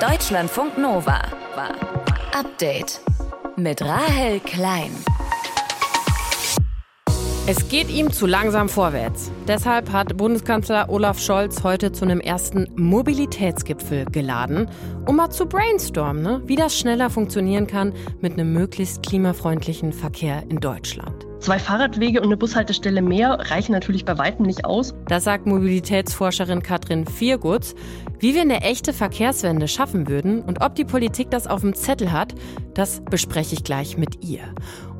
Deutschlandfunk Nova. Update mit Rahel Klein. Es geht ihm zu langsam vorwärts. Deshalb hat Bundeskanzler Olaf Scholz heute zu einem ersten Mobilitätsgipfel geladen, um mal zu brainstormen, ne? wie das schneller funktionieren kann mit einem möglichst klimafreundlichen Verkehr in Deutschland. Zwei Fahrradwege und eine Bushaltestelle mehr reichen natürlich bei weitem nicht aus. Das sagt Mobilitätsforscherin Katrin Viergutz. Wie wir eine echte Verkehrswende schaffen würden und ob die Politik das auf dem Zettel hat, das bespreche ich gleich mit ihr.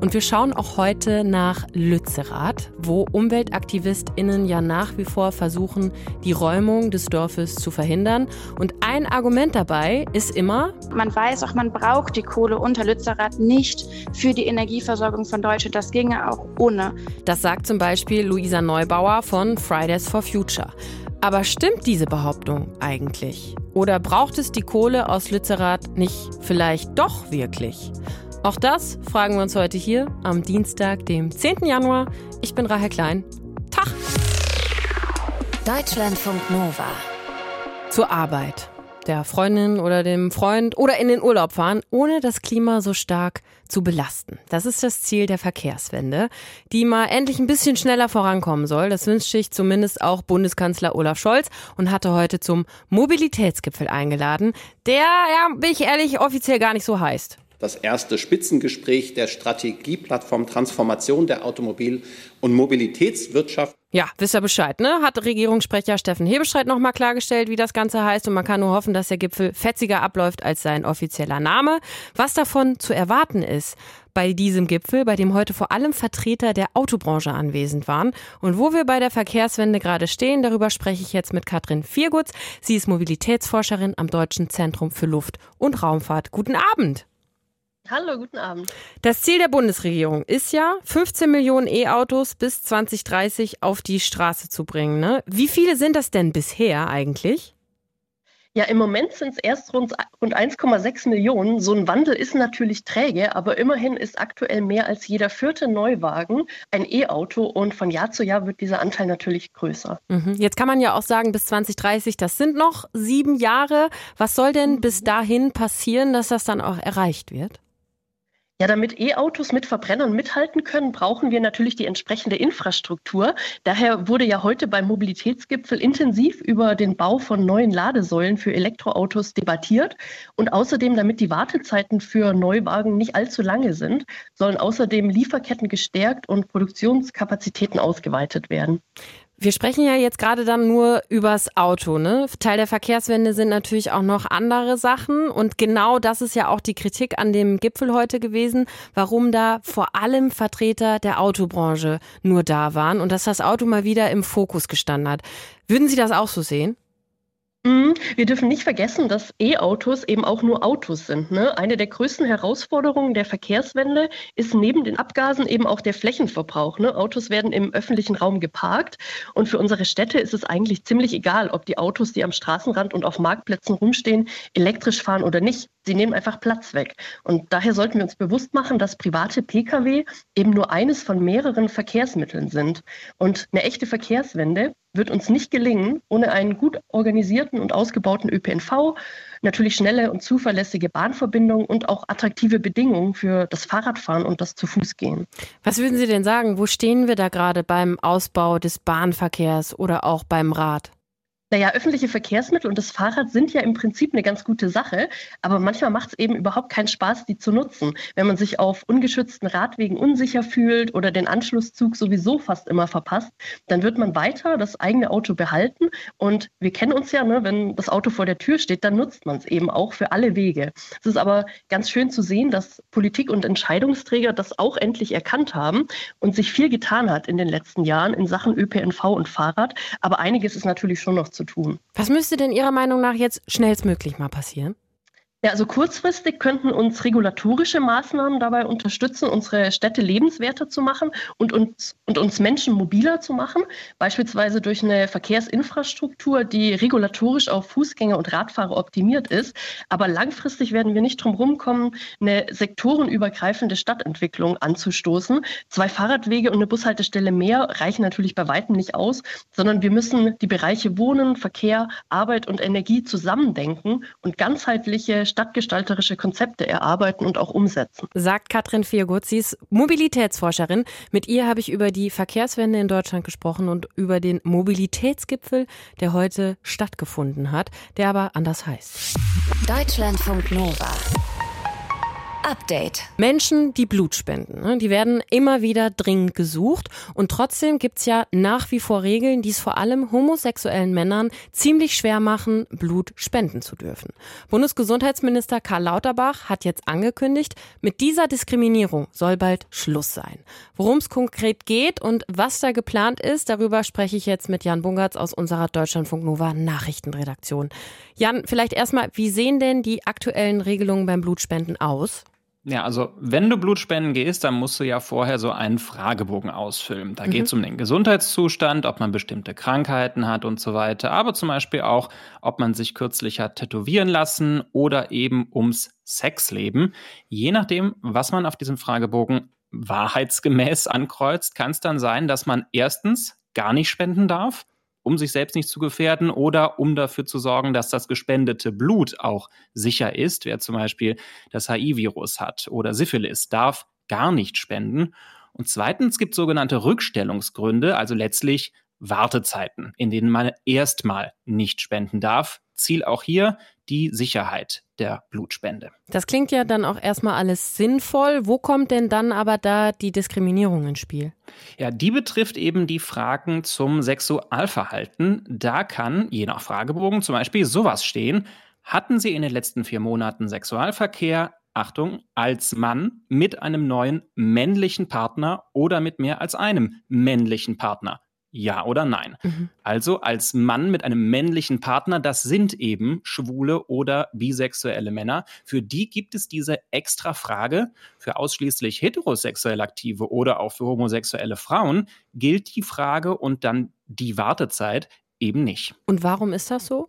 Und wir schauen auch heute nach Lützerath, wo UmweltaktivistInnen ja nach wie vor versuchen, die Räumung des Dorfes zu verhindern. Und ein Argument dabei ist immer, man weiß auch, man braucht die Kohle unter Lützerath nicht für die Energieversorgung von Deutschland. Das ginge auch ohne. Das sagt zum Beispiel Luisa Neubauer von Fridays for Future. Aber stimmt diese Behauptung eigentlich? Oder braucht es die Kohle aus Lützerath nicht vielleicht doch wirklich? Auch das fragen wir uns heute hier am Dienstag, dem 10. Januar. Ich bin Rahel Klein. Tag! Deutschlandfunk Nova. Zur Arbeit. Der Freundin oder dem Freund oder in den Urlaub fahren, ohne das Klima so stark zu belasten. Das ist das Ziel der Verkehrswende, die mal endlich ein bisschen schneller vorankommen soll. Das wünscht sich zumindest auch Bundeskanzler Olaf Scholz und hatte heute zum Mobilitätsgipfel eingeladen, der, ja, bin ich ehrlich, offiziell gar nicht so heißt das erste Spitzengespräch der Strategieplattform Transformation der Automobil- und Mobilitätswirtschaft. Ja, wisst ihr Bescheid, ne? Hat Regierungssprecher Steffen Hebestreit nochmal klargestellt, wie das Ganze heißt. Und man kann nur hoffen, dass der Gipfel fetziger abläuft als sein offizieller Name. Was davon zu erwarten ist bei diesem Gipfel, bei dem heute vor allem Vertreter der Autobranche anwesend waren. Und wo wir bei der Verkehrswende gerade stehen, darüber spreche ich jetzt mit Katrin Viergutz. Sie ist Mobilitätsforscherin am Deutschen Zentrum für Luft- und Raumfahrt. Guten Abend. Hallo, guten Abend. Das Ziel der Bundesregierung ist ja, 15 Millionen E-Autos bis 2030 auf die Straße zu bringen. Ne? Wie viele sind das denn bisher eigentlich? Ja, im Moment sind es erst rund, rund 1,6 Millionen. So ein Wandel ist natürlich träge, aber immerhin ist aktuell mehr als jeder vierte Neuwagen ein E-Auto und von Jahr zu Jahr wird dieser Anteil natürlich größer. Mhm. Jetzt kann man ja auch sagen, bis 2030, das sind noch sieben Jahre. Was soll denn bis dahin passieren, dass das dann auch erreicht wird? Ja, damit E-Autos mit Verbrennern mithalten können, brauchen wir natürlich die entsprechende Infrastruktur. Daher wurde ja heute beim Mobilitätsgipfel intensiv über den Bau von neuen Ladesäulen für Elektroautos debattiert. Und außerdem, damit die Wartezeiten für Neuwagen nicht allzu lange sind, sollen außerdem Lieferketten gestärkt und Produktionskapazitäten ausgeweitet werden. Wir sprechen ja jetzt gerade dann nur übers Auto. Ne? Teil der Verkehrswende sind natürlich auch noch andere Sachen. Und genau das ist ja auch die Kritik an dem Gipfel heute gewesen, warum da vor allem Vertreter der Autobranche nur da waren und dass das Auto mal wieder im Fokus gestanden hat. Würden Sie das auch so sehen? Mhm. Wir dürfen nicht vergessen, dass E-Autos eben auch nur Autos sind. Ne? Eine der größten Herausforderungen der Verkehrswende ist neben den Abgasen eben auch der Flächenverbrauch. Ne? Autos werden im öffentlichen Raum geparkt und für unsere Städte ist es eigentlich ziemlich egal, ob die Autos, die am Straßenrand und auf Marktplätzen rumstehen, elektrisch fahren oder nicht. Sie nehmen einfach Platz weg. Und daher sollten wir uns bewusst machen, dass private Pkw eben nur eines von mehreren Verkehrsmitteln sind. Und eine echte Verkehrswende wird uns nicht gelingen ohne einen gut organisierten und ausgebauten ÖPNV, natürlich schnelle und zuverlässige Bahnverbindungen und auch attraktive Bedingungen für das Fahrradfahren und das Zu-Fuß-Gehen. Was würden Sie denn sagen? Wo stehen wir da gerade beim Ausbau des Bahnverkehrs oder auch beim Rad? Naja, öffentliche Verkehrsmittel und das Fahrrad sind ja im Prinzip eine ganz gute Sache, aber manchmal macht es eben überhaupt keinen Spaß, die zu nutzen. Wenn man sich auf ungeschützten Radwegen unsicher fühlt oder den Anschlusszug sowieso fast immer verpasst, dann wird man weiter das eigene Auto behalten. Und wir kennen uns ja, ne, wenn das Auto vor der Tür steht, dann nutzt man es eben auch für alle Wege. Es ist aber ganz schön zu sehen, dass Politik und Entscheidungsträger das auch endlich erkannt haben und sich viel getan hat in den letzten Jahren in Sachen ÖPNV und Fahrrad. Aber einiges ist natürlich schon noch zu zu tun. Was müsste denn Ihrer Meinung nach jetzt schnellstmöglich mal passieren? Ja, also kurzfristig könnten uns regulatorische Maßnahmen dabei unterstützen, unsere Städte lebenswerter zu machen und uns, und uns Menschen mobiler zu machen, beispielsweise durch eine Verkehrsinfrastruktur, die regulatorisch auf Fußgänger und Radfahrer optimiert ist. Aber langfristig werden wir nicht drum rumkommen, eine sektorenübergreifende Stadtentwicklung anzustoßen. Zwei Fahrradwege und eine Bushaltestelle mehr reichen natürlich bei weitem nicht aus, sondern wir müssen die Bereiche Wohnen, Verkehr, Arbeit und Energie zusammendenken und ganzheitliche stadtgestalterische Konzepte erarbeiten und auch umsetzen. Sagt Katrin Viergut. Sie ist Mobilitätsforscherin. Mit ihr habe ich über die Verkehrswende in Deutschland gesprochen und über den Mobilitätsgipfel, der heute stattgefunden hat, der aber anders heißt. Deutschlandfunk Nova. Update. Menschen, die Blut spenden, ne, die werden immer wieder dringend gesucht. Und trotzdem gibt's ja nach wie vor Regeln, die es vor allem homosexuellen Männern ziemlich schwer machen, Blut spenden zu dürfen. Bundesgesundheitsminister Karl Lauterbach hat jetzt angekündigt, mit dieser Diskriminierung soll bald Schluss sein. Worum es konkret geht und was da geplant ist, darüber spreche ich jetzt mit Jan Bungertz aus unserer Deutschlandfunk Nova Nachrichtenredaktion. Jan, vielleicht erstmal, wie sehen denn die aktuellen Regelungen beim Blutspenden aus? Ja, also wenn du Blutspenden gehst, dann musst du ja vorher so einen Fragebogen ausfüllen. Da mhm. geht es um den Gesundheitszustand, ob man bestimmte Krankheiten hat und so weiter, aber zum Beispiel auch, ob man sich kürzlich hat tätowieren lassen oder eben ums Sexleben. Je nachdem, was man auf diesem Fragebogen wahrheitsgemäß ankreuzt, kann es dann sein, dass man erstens gar nicht spenden darf um sich selbst nicht zu gefährden oder um dafür zu sorgen, dass das gespendete Blut auch sicher ist. Wer zum Beispiel das HIV-Virus hat oder Syphilis, darf gar nicht spenden. Und zweitens gibt es sogenannte Rückstellungsgründe, also letztlich Wartezeiten, in denen man erstmal nicht spenden darf. Ziel auch hier die Sicherheit der Blutspende. Das klingt ja dann auch erstmal alles sinnvoll. Wo kommt denn dann aber da die Diskriminierung ins Spiel? Ja, die betrifft eben die Fragen zum Sexualverhalten. Da kann, je nach Fragebogen, zum Beispiel sowas stehen. Hatten Sie in den letzten vier Monaten Sexualverkehr? Achtung, als Mann mit einem neuen männlichen Partner oder mit mehr als einem männlichen Partner. Ja oder nein. Mhm. Also als Mann mit einem männlichen Partner, das sind eben schwule oder bisexuelle Männer. Für die gibt es diese extra Frage. Für ausschließlich heterosexuell aktive oder auch für homosexuelle Frauen gilt die Frage und dann die Wartezeit eben nicht. Und warum ist das so?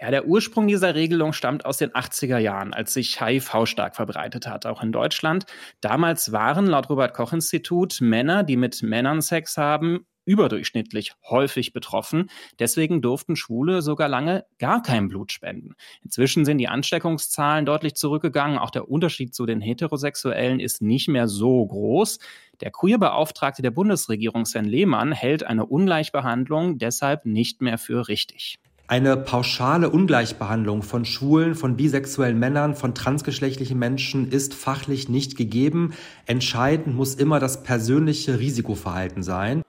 Ja, der Ursprung dieser Regelung stammt aus den 80er Jahren, als sich HIV stark verbreitet hat, auch in Deutschland. Damals waren laut Robert Koch Institut Männer, die mit Männern Sex haben, überdurchschnittlich häufig betroffen. Deswegen durften Schwule sogar lange gar kein Blut spenden. Inzwischen sind die Ansteckungszahlen deutlich zurückgegangen. Auch der Unterschied zu den Heterosexuellen ist nicht mehr so groß. Der Queer-Beauftragte der Bundesregierung Sven Lehmann hält eine Ungleichbehandlung deshalb nicht mehr für richtig. Eine pauschale Ungleichbehandlung von Schwulen, von bisexuellen Männern, von transgeschlechtlichen Menschen ist fachlich nicht gegeben. Entscheidend muss immer das persönliche Risikoverhalten sein.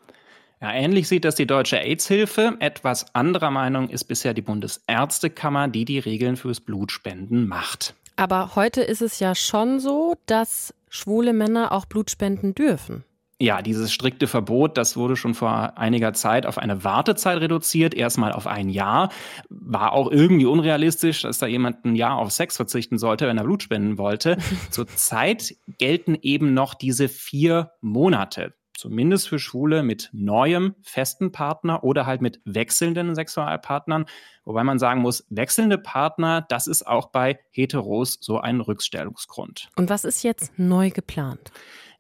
Ja, ähnlich sieht das die Deutsche AIDS-Hilfe. Etwas anderer Meinung ist bisher die Bundesärztekammer, die die Regeln fürs Blutspenden macht. Aber heute ist es ja schon so, dass schwule Männer auch Blut spenden dürfen. Ja, dieses strikte Verbot, das wurde schon vor einiger Zeit auf eine Wartezeit reduziert, erstmal auf ein Jahr. War auch irgendwie unrealistisch, dass da jemand ein Jahr auf Sex verzichten sollte, wenn er Blut spenden wollte. Zurzeit gelten eben noch diese vier Monate zumindest für Schwule mit neuem festen Partner oder halt mit wechselnden Sexualpartnern. Wobei man sagen muss, wechselnde Partner, das ist auch bei Heteros so ein Rückstellungsgrund. Und was ist jetzt neu geplant?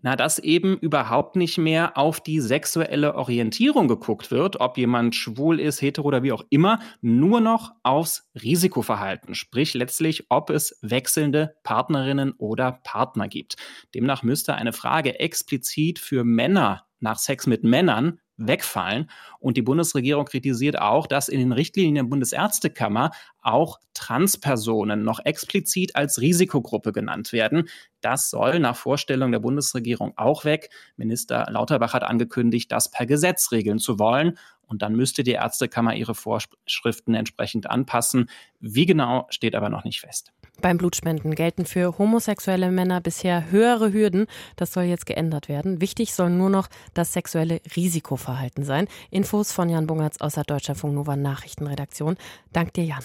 Na, dass eben überhaupt nicht mehr auf die sexuelle Orientierung geguckt wird, ob jemand schwul ist, hetero oder wie auch immer, nur noch aufs Risikoverhalten, sprich letztlich, ob es wechselnde Partnerinnen oder Partner gibt. Demnach müsste eine Frage explizit für Männer nach Sex mit Männern wegfallen. Und die Bundesregierung kritisiert auch, dass in den Richtlinien der Bundesärztekammer auch Transpersonen noch explizit als Risikogruppe genannt werden. Das soll nach Vorstellung der Bundesregierung auch weg. Minister Lauterbach hat angekündigt, das per Gesetz regeln zu wollen. Und dann müsste die Ärztekammer ihre Vorschriften entsprechend anpassen. Wie genau steht aber noch nicht fest. Beim Blutspenden gelten für homosexuelle Männer bisher höhere Hürden. Das soll jetzt geändert werden. Wichtig soll nur noch das sexuelle Risikoverhalten sein. Infos von Jan Bungertz aus der Deutschlandfunk Nova Nachrichtenredaktion. Dank dir, Jan.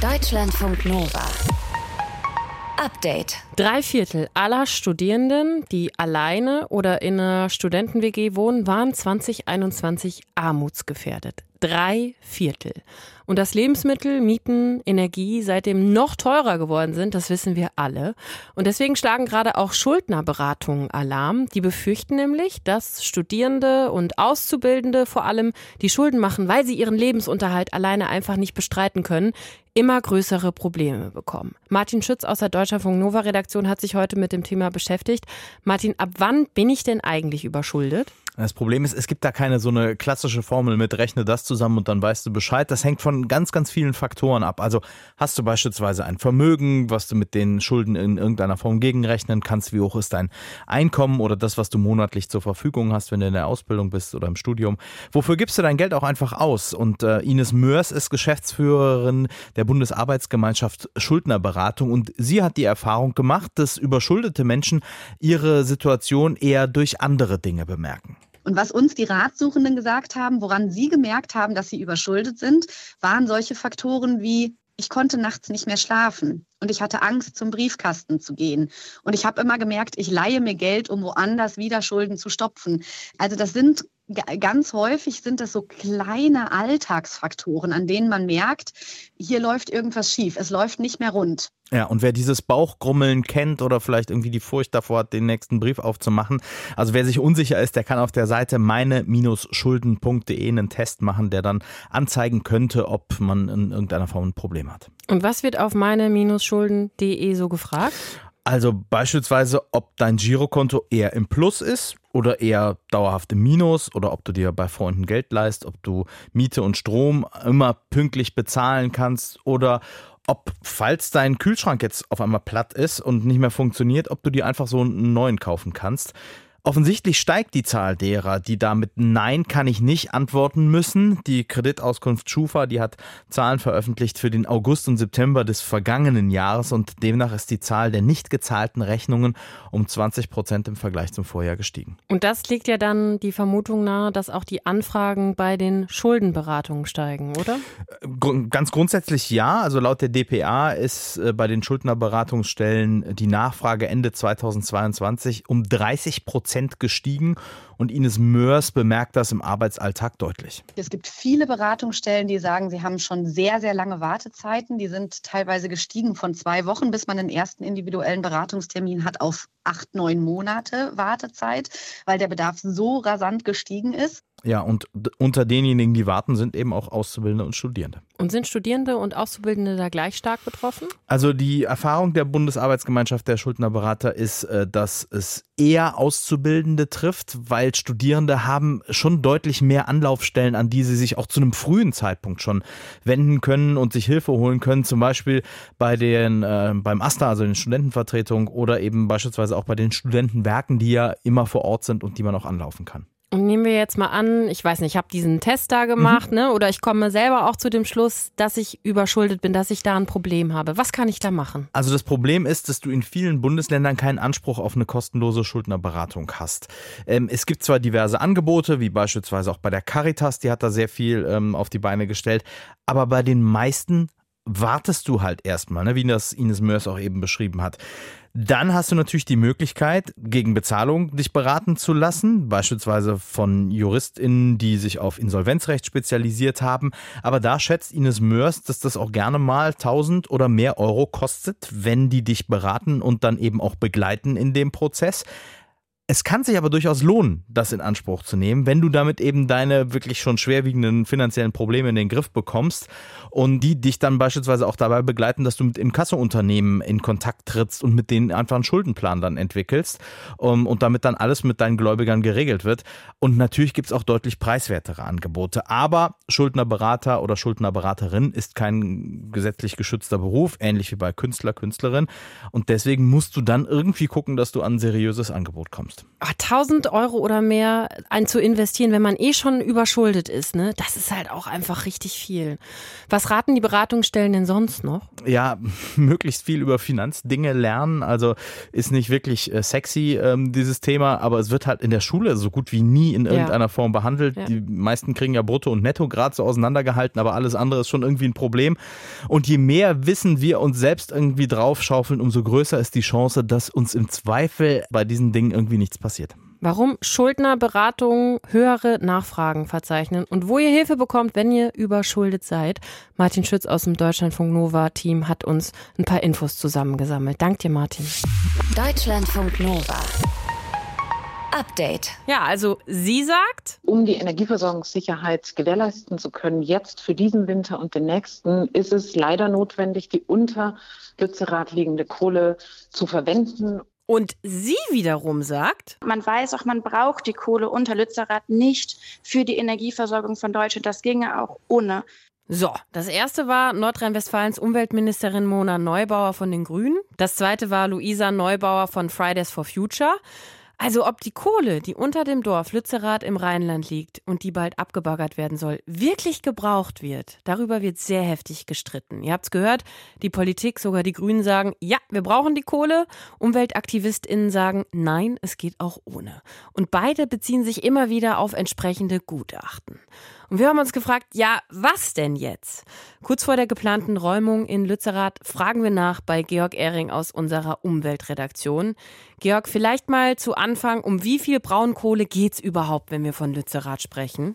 Deutschlandfunk Nova. Update. Drei Viertel aller Studierenden, die alleine oder in einer Studenten-WG wohnen, waren 2021 armutsgefährdet. Drei Viertel. Und dass Lebensmittel, Mieten, Energie seitdem noch teurer geworden sind, das wissen wir alle. Und deswegen schlagen gerade auch Schuldnerberatungen Alarm. Die befürchten nämlich, dass Studierende und Auszubildende vor allem die Schulden machen, weil sie ihren Lebensunterhalt alleine einfach nicht bestreiten können, immer größere Probleme bekommen. Martin Schütz aus der Deutschlandfunk Nova Redaktion hat sich heute mit dem Thema beschäftigt. Martin, ab wann bin ich denn eigentlich überschuldet? Das Problem ist, es gibt da keine so eine klassische Formel mit rechne das zusammen und dann weißt du Bescheid. Das hängt von ganz, ganz vielen Faktoren ab. Also hast du beispielsweise ein Vermögen, was du mit den Schulden in irgendeiner Form gegenrechnen kannst, wie hoch ist dein Einkommen oder das, was du monatlich zur Verfügung hast, wenn du in der Ausbildung bist oder im Studium. Wofür gibst du dein Geld auch einfach aus? Und äh, Ines Mörs ist Geschäftsführerin der Bundesarbeitsgemeinschaft Schuldnerberatung und sie hat die Erfahrung gemacht, dass überschuldete Menschen ihre Situation eher durch andere Dinge bemerken. Und was uns die Ratsuchenden gesagt haben, woran sie gemerkt haben, dass sie überschuldet sind, waren solche Faktoren wie ich konnte nachts nicht mehr schlafen und ich hatte Angst, zum Briefkasten zu gehen. Und ich habe immer gemerkt, ich leihe mir Geld, um woanders wieder Schulden zu stopfen. Also das sind ganz häufig sind das so kleine Alltagsfaktoren, an denen man merkt, hier läuft irgendwas schief, es läuft nicht mehr rund. Ja, und wer dieses Bauchgrummeln kennt oder vielleicht irgendwie die Furcht davor hat, den nächsten Brief aufzumachen, also wer sich unsicher ist, der kann auf der Seite meine-schulden.de einen Test machen, der dann anzeigen könnte, ob man in irgendeiner Form ein Problem hat. Und was wird auf meine-schulden.de so gefragt? Also beispielsweise, ob dein Girokonto eher im Plus ist oder eher dauerhaft im Minus oder ob du dir bei Freunden Geld leist, ob du Miete und Strom immer pünktlich bezahlen kannst oder ob, falls dein Kühlschrank jetzt auf einmal platt ist und nicht mehr funktioniert, ob du dir einfach so einen neuen kaufen kannst. Offensichtlich steigt die Zahl derer, die damit Nein kann ich nicht antworten müssen. Die Kreditauskunft Schufa, die hat Zahlen veröffentlicht für den August und September des vergangenen Jahres und demnach ist die Zahl der nicht gezahlten Rechnungen um 20 Prozent im Vergleich zum Vorjahr gestiegen. Und das legt ja dann die Vermutung nahe, dass auch die Anfragen bei den Schuldenberatungen steigen, oder? Ganz grundsätzlich ja. Also laut der DPA ist äh, bei den Schuldnerberatungsstellen die Nachfrage Ende 2022 um 30 Prozent Prozent gestiegen und Ines Mörs bemerkt das im Arbeitsalltag deutlich. Es gibt viele Beratungsstellen, die sagen, sie haben schon sehr, sehr lange Wartezeiten. Die sind teilweise gestiegen von zwei Wochen, bis man den ersten individuellen Beratungstermin hat, auf acht, neun Monate Wartezeit, weil der Bedarf so rasant gestiegen ist. Ja, und unter denjenigen, die warten, sind eben auch Auszubildende und Studierende. Und sind Studierende und Auszubildende da gleich stark betroffen? Also die Erfahrung der Bundesarbeitsgemeinschaft der Schuldnerberater ist, äh, dass es eher Auszubildende trifft, weil Studierende haben schon deutlich mehr Anlaufstellen, an die sie sich auch zu einem frühen Zeitpunkt schon wenden können und sich Hilfe holen können. Zum Beispiel bei den, äh, beim AStA, also den Studentenvertretungen oder eben beispielsweise auch bei den Studentenwerken, die ja immer vor Ort sind und die man auch anlaufen kann. Und nehmen wir jetzt mal an, ich weiß nicht, ich habe diesen Test da gemacht, mhm. ne? Oder ich komme selber auch zu dem Schluss, dass ich überschuldet bin, dass ich da ein Problem habe. Was kann ich da machen? Also das Problem ist, dass du in vielen Bundesländern keinen Anspruch auf eine kostenlose Schuldnerberatung hast. Ähm, es gibt zwar diverse Angebote, wie beispielsweise auch bei der Caritas, die hat da sehr viel ähm, auf die Beine gestellt, aber bei den meisten wartest du halt erstmal, ne? wie das Ines Mörs auch eben beschrieben hat. Dann hast du natürlich die Möglichkeit, gegen Bezahlung dich beraten zu lassen, beispielsweise von JuristInnen, die sich auf Insolvenzrecht spezialisiert haben. Aber da schätzt Ines Mörs, dass das auch gerne mal 1000 oder mehr Euro kostet, wenn die dich beraten und dann eben auch begleiten in dem Prozess. Es kann sich aber durchaus lohnen, das in Anspruch zu nehmen, wenn du damit eben deine wirklich schon schwerwiegenden finanziellen Probleme in den Griff bekommst und die dich dann beispielsweise auch dabei begleiten, dass du mit Inkassounternehmen in Kontakt trittst und mit denen einfach einen Schuldenplan dann entwickelst um, und damit dann alles mit deinen Gläubigern geregelt wird. Und natürlich gibt es auch deutlich preiswertere Angebote. Aber Schuldnerberater oder Schuldnerberaterin ist kein gesetzlich geschützter Beruf, ähnlich wie bei Künstler, Künstlerin. Und deswegen musst du dann irgendwie gucken, dass du an ein seriöses Angebot kommst. Bekommst. 1000 Euro oder mehr ein zu investieren, wenn man eh schon überschuldet ist, ne? Das ist halt auch einfach richtig viel. Was raten die Beratungsstellen denn sonst noch? Ja, möglichst viel über Finanzdinge lernen. Also ist nicht wirklich äh, sexy, ähm, dieses Thema, aber es wird halt in der Schule so gut wie nie in irgendeiner ja. Form behandelt. Ja. Die meisten kriegen ja Brutto und Netto gerade so auseinandergehalten, aber alles andere ist schon irgendwie ein Problem. Und je mehr Wissen wir uns selbst irgendwie draufschaufeln, umso größer ist die Chance, dass uns im Zweifel bei diesen Dingen irgendwie nichts passiert. Warum Schuldnerberatungen höhere Nachfragen verzeichnen und wo ihr Hilfe bekommt, wenn ihr überschuldet seid. Martin Schütz aus dem Deutschlandfunk Nova Team hat uns ein paar Infos zusammengesammelt. Dank dir, Martin. Deutschlandfunk Nova. Update. Ja, also sie sagt, um die Energieversorgungssicherheit gewährleisten zu können, jetzt für diesen Winter und den nächsten, ist es leider notwendig, die unter Lützerath liegende Kohle zu verwenden. Und sie wiederum sagt, man weiß auch, man braucht die Kohle unter Lützerath nicht für die Energieversorgung von Deutschland. Das ginge auch ohne. So, das erste war Nordrhein-Westfalens Umweltministerin Mona Neubauer von den Grünen. Das zweite war Luisa Neubauer von Fridays for Future. Also ob die Kohle, die unter dem Dorf Lützerath im Rheinland liegt und die bald abgebaggert werden soll, wirklich gebraucht wird, darüber wird sehr heftig gestritten. Ihr habt's gehört, die Politik, sogar die Grünen sagen, ja, wir brauchen die Kohle. Umweltaktivistinnen sagen, nein, es geht auch ohne. Und beide beziehen sich immer wieder auf entsprechende Gutachten. Und wir haben uns gefragt, ja, was denn jetzt? Kurz vor der geplanten Räumung in Lützerath fragen wir nach bei Georg Ehring aus unserer Umweltredaktion. Georg, vielleicht mal zu Anfang, um wie viel Braunkohle geht es überhaupt, wenn wir von Lützerath sprechen?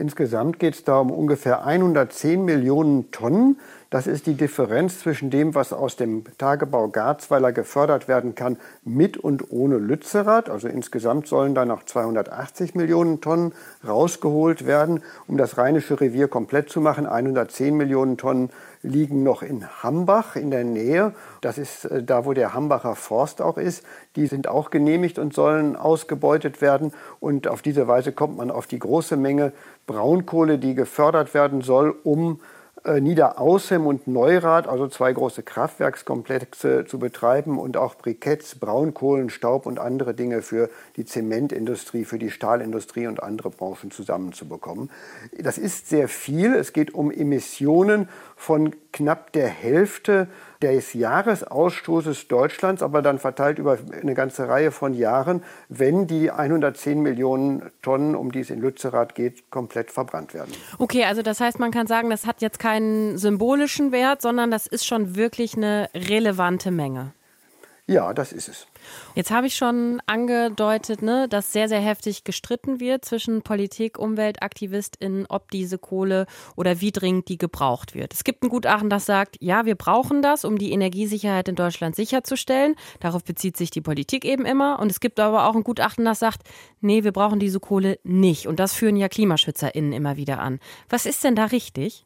Insgesamt geht es da um ungefähr 110 Millionen Tonnen. Das ist die Differenz zwischen dem, was aus dem Tagebau Garzweiler gefördert werden kann, mit und ohne Lützerath. Also insgesamt sollen da noch 280 Millionen Tonnen rausgeholt werden, um das Rheinische Revier komplett zu machen. 110 Millionen Tonnen liegen noch in Hambach in der Nähe. Das ist äh, da, wo der Hambacher Forst auch ist. Die sind auch genehmigt und sollen ausgebeutet werden. Und auf diese Weise kommt man auf die große Menge Braunkohle, die gefördert werden soll, um äh, Niederaußem und Neurath, also zwei große Kraftwerkskomplexe zu betreiben und auch Briketts, Braunkohlen, Staub und andere Dinge für die Zementindustrie, für die Stahlindustrie und andere Branchen zusammenzubekommen. Das ist sehr viel. Es geht um Emissionen von knapp der Hälfte des Jahresausstoßes Deutschlands, aber dann verteilt über eine ganze Reihe von Jahren, wenn die 110 Millionen Tonnen, um die es in Lützerath geht, komplett verbrannt werden. Okay, also das heißt, man kann sagen, das hat jetzt keinen symbolischen Wert, sondern das ist schon wirklich eine relevante Menge. Ja, das ist es. Jetzt habe ich schon angedeutet, ne, dass sehr, sehr heftig gestritten wird zwischen Politik, UmweltaktivistInnen, ob diese Kohle oder wie dringend die gebraucht wird. Es gibt ein Gutachten, das sagt, ja, wir brauchen das, um die Energiesicherheit in Deutschland sicherzustellen. Darauf bezieht sich die Politik eben immer. Und es gibt aber auch ein Gutachten, das sagt, nee, wir brauchen diese Kohle nicht. Und das führen ja KlimaschützerInnen immer wieder an. Was ist denn da richtig?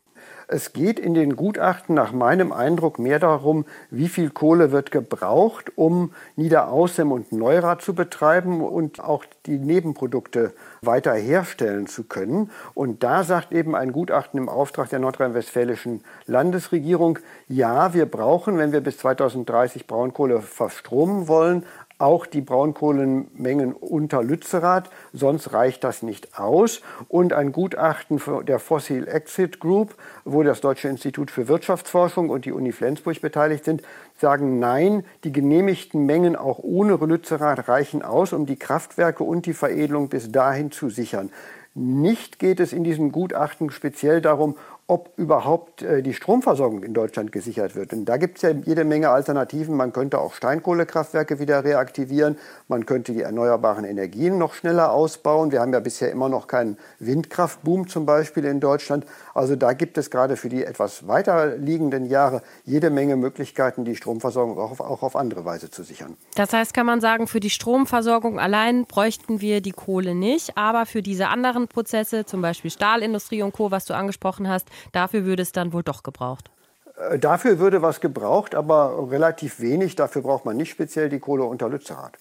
Es geht in den Gutachten nach meinem Eindruck mehr darum, wie viel Kohle wird gebraucht, um Niederaußem und Neurath zu betreiben und auch die Nebenprodukte weiter herstellen zu können. Und da sagt eben ein Gutachten im Auftrag der nordrhein-westfälischen Landesregierung, ja, wir brauchen, wenn wir bis 2030 Braunkohle verstromen wollen, auch die Braunkohlenmengen unter Lützerath, sonst reicht das nicht aus. Und ein Gutachten der Fossil Exit Group, wo das Deutsche Institut für Wirtschaftsforschung und die Uni Flensburg beteiligt sind, sagen nein, die genehmigten Mengen auch ohne Lützerath reichen aus, um die Kraftwerke und die Veredelung bis dahin zu sichern. Nicht geht es in diesem Gutachten speziell darum, ob überhaupt äh, die Stromversorgung in Deutschland gesichert wird. Und da gibt es ja jede Menge Alternativen. Man könnte auch Steinkohlekraftwerke wieder reaktivieren. Man könnte die erneuerbaren Energien noch schneller ausbauen. Wir haben ja bisher immer noch keinen Windkraftboom zum Beispiel in Deutschland. Also da gibt es gerade für die etwas weiter liegenden Jahre jede Menge Möglichkeiten, die Stromversorgung auch auf, auch auf andere Weise zu sichern. Das heißt, kann man sagen, für die Stromversorgung allein bräuchten wir die Kohle nicht. Aber für diese anderen Prozesse, zum Beispiel Stahlindustrie und Co., was du angesprochen hast, Dafür würde es dann wohl doch gebraucht. Äh, dafür würde was gebraucht, aber relativ wenig. Dafür braucht man nicht speziell die Kohle unter Lützerath.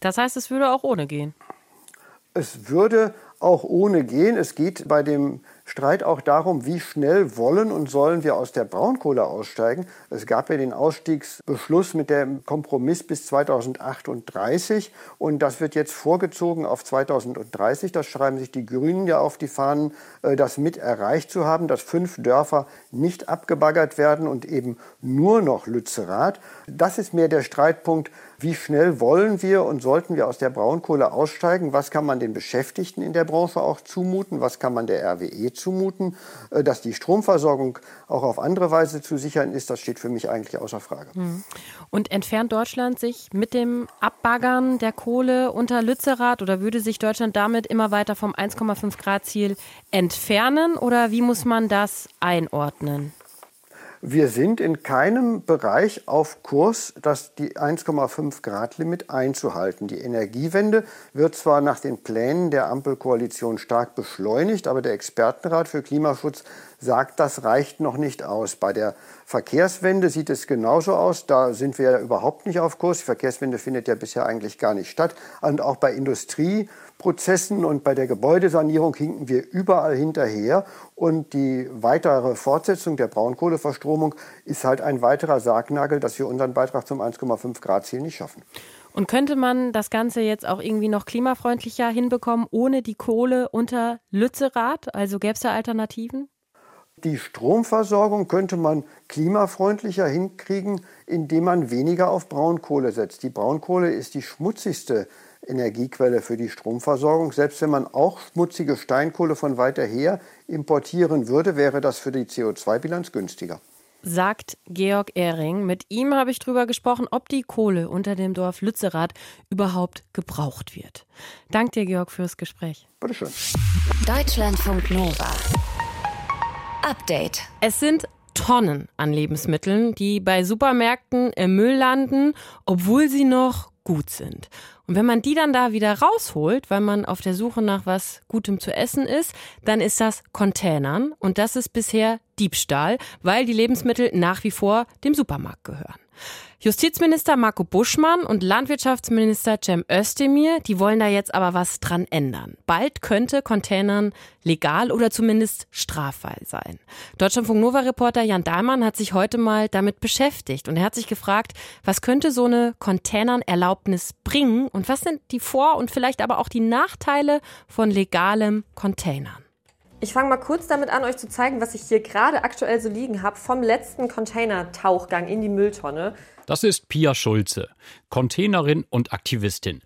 Das heißt, es würde auch ohne gehen. Es würde auch ohne gehen. Es geht bei dem Streit auch darum, wie schnell wollen und sollen wir aus der Braunkohle aussteigen. Es gab ja den Ausstiegsbeschluss mit dem Kompromiss bis 2038 und das wird jetzt vorgezogen auf 2030. Das schreiben sich die Grünen ja auf die Fahnen, äh, das mit erreicht zu haben, dass fünf Dörfer nicht abgebaggert werden und eben nur noch Lützerath. Das ist mehr der Streitpunkt, wie schnell wollen wir und sollten wir aus der Braunkohle aussteigen? Was kann man den Beschäftigten in der Branche auch zumuten? Was kann man der RWE zumuten? Äh, dass die Stromversorgung auch auf andere Weise zu sichern ist, das steht für mich eigentlich außer Frage. Hm. Und entfernt Deutschland sich mit dem Abbaggern der Kohle unter Lützerath oder würde sich Deutschland damit immer weiter vom 1,5 Grad Ziel entfernen oder wie muss man das einordnen? Wir sind in keinem Bereich auf Kurs, das die 1,5 Grad Limit einzuhalten. Die Energiewende wird zwar nach den Plänen der Ampelkoalition stark beschleunigt, aber der Expertenrat für Klimaschutz sagt, das reicht noch nicht aus. Bei der Verkehrswende sieht es genauso aus. Da sind wir überhaupt nicht auf Kurs. Die Verkehrswende findet ja bisher eigentlich gar nicht statt. Und auch bei Industrie Prozessen und bei der Gebäudesanierung hinken wir überall hinterher. Und die weitere Fortsetzung der Braunkohleverstromung ist halt ein weiterer Sargnagel, dass wir unseren Beitrag zum 1,5 Grad Ziel nicht schaffen. Und könnte man das Ganze jetzt auch irgendwie noch klimafreundlicher hinbekommen, ohne die Kohle unter Lützerath? Also gäbe es da Alternativen? Die Stromversorgung könnte man klimafreundlicher hinkriegen, indem man weniger auf Braunkohle setzt. Die Braunkohle ist die schmutzigste Energiequelle für die Stromversorgung. Selbst wenn man auch schmutzige Steinkohle von weiter her importieren würde, wäre das für die CO2-Bilanz günstiger. Sagt Georg Ehring. Mit ihm habe ich darüber gesprochen, ob die Kohle unter dem Dorf Lützerath überhaupt gebraucht wird. Dank dir, Georg, fürs Gespräch. Bitteschön. Deutschlandfunk Nova. Update. Es sind Tonnen an Lebensmitteln, die bei Supermärkten im Müll landen, obwohl sie noch gut sind. Und wenn man die dann da wieder rausholt, weil man auf der Suche nach was Gutem zu essen ist, dann ist das Containern und das ist bisher Diebstahl, weil die Lebensmittel nach wie vor dem Supermarkt gehören. Justizminister Marco Buschmann und Landwirtschaftsminister Cem Özdemir, die wollen da jetzt aber was dran ändern. Bald könnte Containern legal oder zumindest straffrei sein. Deutschlandfunk Nova Reporter Jan Dahlmann hat sich heute mal damit beschäftigt und er hat sich gefragt, was könnte so eine Containern-Erlaubnis bringen und was sind die Vor- und vielleicht aber auch die Nachteile von legalem Containern? Ich fange mal kurz damit an, euch zu zeigen, was ich hier gerade aktuell so liegen habe vom letzten Container-Tauchgang in die Mülltonne. Das ist Pia Schulze, Containerin und Aktivistin.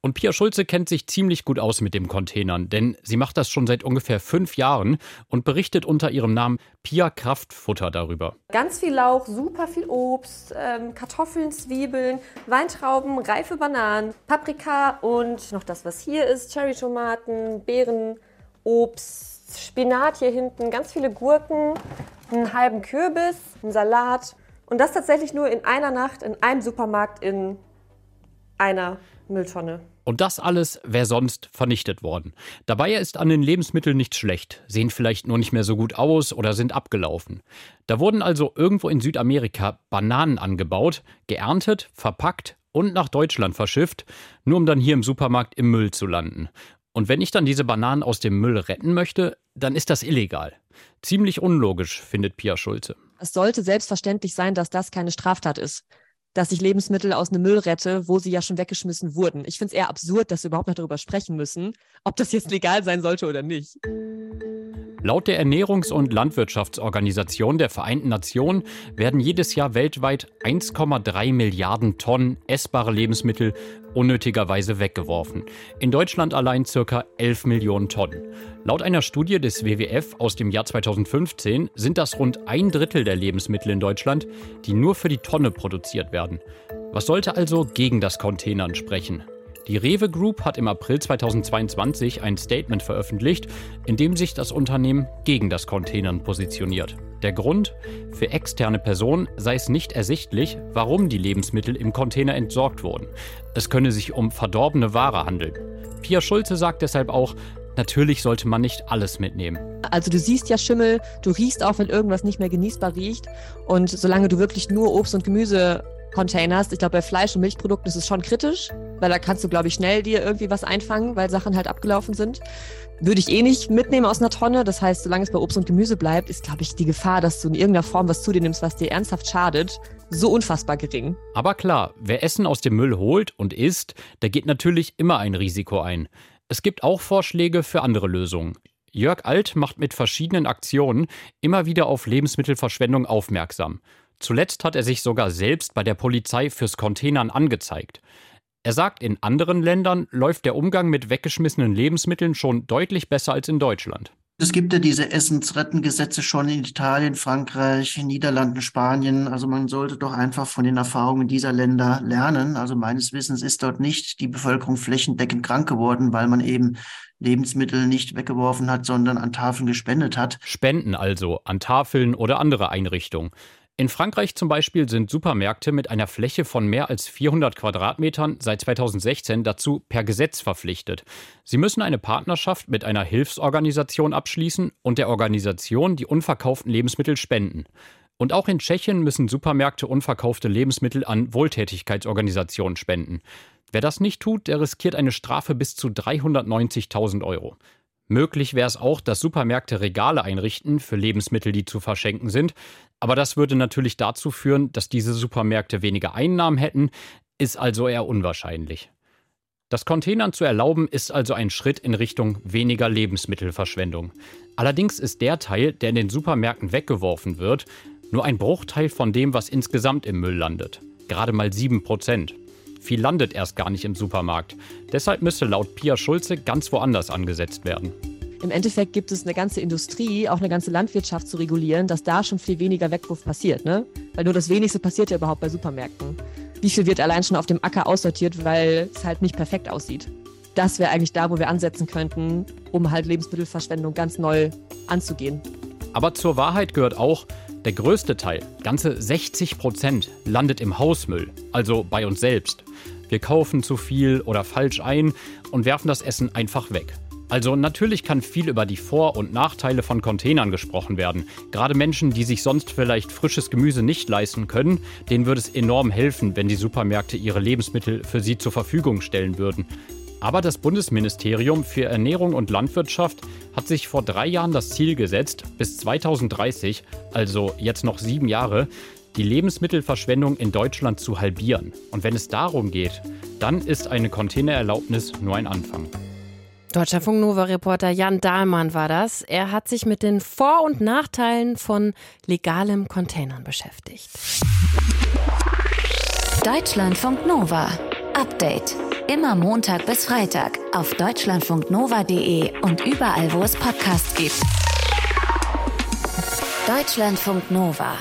Und Pia Schulze kennt sich ziemlich gut aus mit dem Containern, denn sie macht das schon seit ungefähr fünf Jahren und berichtet unter ihrem Namen Pia Kraftfutter darüber. Ganz viel Lauch, super viel Obst, ähm, Kartoffeln, Zwiebeln, Weintrauben, reife Bananen, Paprika und noch das, was hier ist, Cherrytomaten, Beeren, Obst, Spinat hier hinten, ganz viele Gurken, einen halben Kürbis, einen Salat. Und das tatsächlich nur in einer Nacht in einem Supermarkt in einer Mülltonne. Und das alles wäre sonst vernichtet worden. Dabei ist an den Lebensmitteln nichts schlecht, sehen vielleicht nur nicht mehr so gut aus oder sind abgelaufen. Da wurden also irgendwo in Südamerika Bananen angebaut, geerntet, verpackt und nach Deutschland verschifft, nur um dann hier im Supermarkt im Müll zu landen. Und wenn ich dann diese Bananen aus dem Müll retten möchte, dann ist das illegal. Ziemlich unlogisch, findet Pia Schulze. Es sollte selbstverständlich sein, dass das keine Straftat ist. Dass ich Lebensmittel aus einem Müll rette, wo sie ja schon weggeschmissen wurden. Ich finde es eher absurd, dass wir überhaupt noch darüber sprechen müssen, ob das jetzt legal sein sollte oder nicht. Laut der Ernährungs- und Landwirtschaftsorganisation der Vereinten Nationen werden jedes Jahr weltweit 1,3 Milliarden Tonnen essbare Lebensmittel unnötigerweise weggeworfen. In Deutschland allein circa 11 Millionen Tonnen. Laut einer Studie des WWF aus dem Jahr 2015 sind das rund ein Drittel der Lebensmittel in Deutschland, die nur für die Tonne produziert werden. Was sollte also gegen das Containern sprechen? Die Rewe Group hat im April 2022 ein Statement veröffentlicht, in dem sich das Unternehmen gegen das Containern positioniert. Der Grund? Für externe Personen sei es nicht ersichtlich, warum die Lebensmittel im Container entsorgt wurden. Es könne sich um verdorbene Ware handeln. Pia Schulze sagt deshalb auch, Natürlich sollte man nicht alles mitnehmen. Also du siehst ja Schimmel, du riechst auch, wenn irgendwas nicht mehr genießbar riecht. Und solange du wirklich nur Obst und Gemüse Container. Ich glaube, bei Fleisch- und Milchprodukten ist es schon kritisch, weil da kannst du, glaube ich, schnell dir irgendwie was einfangen, weil Sachen halt abgelaufen sind. Würde ich eh nicht mitnehmen aus einer Tonne. Das heißt, solange es bei Obst und Gemüse bleibt, ist, glaube ich, die Gefahr, dass du in irgendeiner Form was zu dir nimmst, was dir ernsthaft schadet, so unfassbar gering. Aber klar, wer Essen aus dem Müll holt und isst, der geht natürlich immer ein Risiko ein. Es gibt auch Vorschläge für andere Lösungen. Jörg Alt macht mit verschiedenen Aktionen immer wieder auf Lebensmittelverschwendung aufmerksam. Zuletzt hat er sich sogar selbst bei der Polizei fürs Containern angezeigt. Er sagt, in anderen Ländern läuft der Umgang mit weggeschmissenen Lebensmitteln schon deutlich besser als in Deutschland. Es gibt ja diese Essensrettengesetze schon in Italien, Frankreich, Niederlanden, Spanien. Also man sollte doch einfach von den Erfahrungen dieser Länder lernen. Also meines Wissens ist dort nicht die Bevölkerung flächendeckend krank geworden, weil man eben Lebensmittel nicht weggeworfen hat, sondern an Tafeln gespendet hat. Spenden also an Tafeln oder andere Einrichtungen. In Frankreich zum Beispiel sind Supermärkte mit einer Fläche von mehr als 400 Quadratmetern seit 2016 dazu per Gesetz verpflichtet. Sie müssen eine Partnerschaft mit einer Hilfsorganisation abschließen und der Organisation die unverkauften Lebensmittel spenden. Und auch in Tschechien müssen Supermärkte unverkaufte Lebensmittel an Wohltätigkeitsorganisationen spenden. Wer das nicht tut, der riskiert eine Strafe bis zu 390.000 Euro. Möglich wäre es auch, dass Supermärkte Regale einrichten für Lebensmittel, die zu verschenken sind. Aber das würde natürlich dazu führen, dass diese Supermärkte weniger Einnahmen hätten, ist also eher unwahrscheinlich. Das Containern zu erlauben, ist also ein Schritt in Richtung weniger Lebensmittelverschwendung. Allerdings ist der Teil, der in den Supermärkten weggeworfen wird, nur ein Bruchteil von dem, was insgesamt im Müll landet. Gerade mal 7 Prozent. Viel landet erst gar nicht im Supermarkt. Deshalb müsste laut Pia Schulze ganz woanders angesetzt werden. Im Endeffekt gibt es eine ganze Industrie, auch eine ganze Landwirtschaft zu regulieren, dass da schon viel weniger Wegwurf passiert. Ne? Weil nur das Wenigste passiert ja überhaupt bei Supermärkten. Wie viel wird allein schon auf dem Acker aussortiert, weil es halt nicht perfekt aussieht? Das wäre eigentlich da, wo wir ansetzen könnten, um halt Lebensmittelverschwendung ganz neu anzugehen. Aber zur Wahrheit gehört auch, der größte Teil, ganze 60 Prozent, landet im Hausmüll, also bei uns selbst. Wir kaufen zu viel oder falsch ein und werfen das Essen einfach weg. Also natürlich kann viel über die Vor- und Nachteile von Containern gesprochen werden. Gerade Menschen, die sich sonst vielleicht frisches Gemüse nicht leisten können, denen würde es enorm helfen, wenn die Supermärkte ihre Lebensmittel für sie zur Verfügung stellen würden. Aber das Bundesministerium für Ernährung und Landwirtschaft hat sich vor drei Jahren das Ziel gesetzt, bis 2030, also jetzt noch sieben Jahre, die Lebensmittelverschwendung in Deutschland zu halbieren. Und wenn es darum geht, dann ist eine Containererlaubnis nur ein Anfang. Deutschlandfunk Nova-Reporter Jan Dahlmann war das. Er hat sich mit den Vor- und Nachteilen von legalem Containern beschäftigt. Deutschlandfunk Nova. Update. Immer Montag bis Freitag auf deutschlandfunknova.de und überall, wo es Podcasts gibt. Deutschlandfunk Nova.